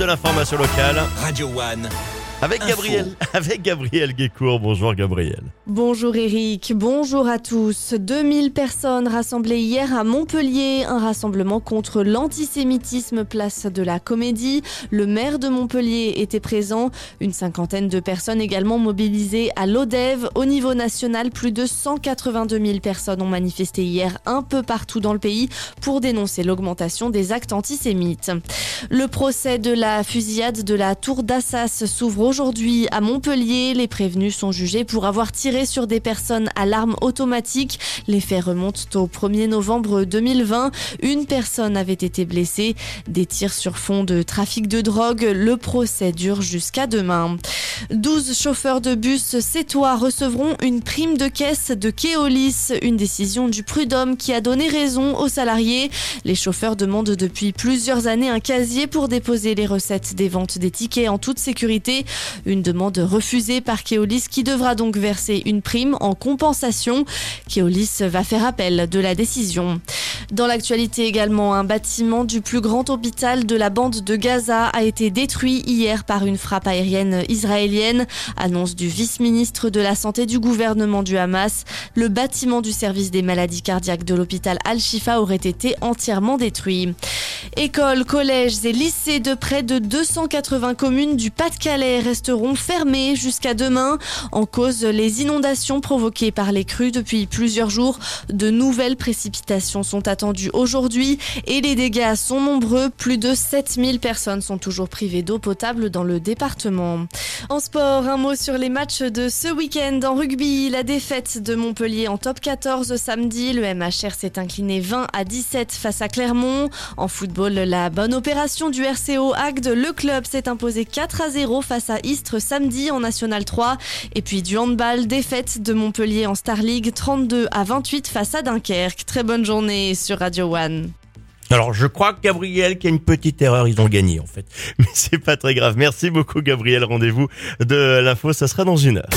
de l'information locale Radio One. Avec. Gabriel, avec Gabriel Guécourt. Bonjour Gabriel. Bonjour Eric, bonjour à tous. 2000 personnes rassemblées hier à Montpellier, un rassemblement contre l'antisémitisme place de la Comédie. Le maire de Montpellier était présent, une cinquantaine de personnes également mobilisées à l'ODEV. Au niveau national, plus de 182 000 personnes ont manifesté hier un peu partout dans le pays pour dénoncer l'augmentation des actes antisémites. Le procès de la fusillade de la tour d'Assas s'ouvre aujourd'hui à Montpellier. Les prévenus sont jugés pour avoir tiré sur des personnes à l'arme automatique. Les faits remontent au 1er novembre 2020. Une personne avait été blessée. Des tirs sur fond de trafic de drogue. Le procès dure jusqu'à demain. 12 chauffeurs de bus sétois recevront une prime de caisse de Keolis, une décision du prud'homme qui a donné raison aux salariés. Les chauffeurs demandent depuis plusieurs années un casier pour déposer les recettes des ventes des tickets en toute sécurité. Une demande refusée par Keolis qui devra donc verser une prime en compensation. Keolis va faire appel de la décision. Dans l'actualité également, un bâtiment du plus grand hôpital de la bande de Gaza a été détruit hier par une frappe aérienne israélienne. Annonce du vice-ministre de la Santé du gouvernement du Hamas. Le bâtiment du service des maladies cardiaques de l'hôpital Al-Shifa aurait été entièrement détruit. Écoles, collèges et lycées de près de 280 communes du Pas-de-Calais resteront fermés jusqu'à demain. En cause, les inondations provoquées par les crues depuis plusieurs jours. De nouvelles précipitations sont attendues aujourd'hui et les dégâts sont nombreux. Plus de 7000 personnes sont toujours privées d'eau potable dans le département. En sport, un mot sur les matchs de ce week-end. En rugby, la défaite de Montpellier en top 14 samedi. Le MHR s'est incliné 20 à 17 face à Clermont. En la bonne opération du RCO Agde. Le club s'est imposé 4 à 0 face à Istres samedi en National 3. Et puis du handball, défaite de Montpellier en Star League 32 à 28 face à Dunkerque. Très bonne journée sur Radio One. Alors je crois Gabriel qu'il y a une petite erreur, ils ont gagné en fait. Mais c'est pas très grave. Merci beaucoup Gabriel. Rendez-vous de l'info, ça sera dans une heure.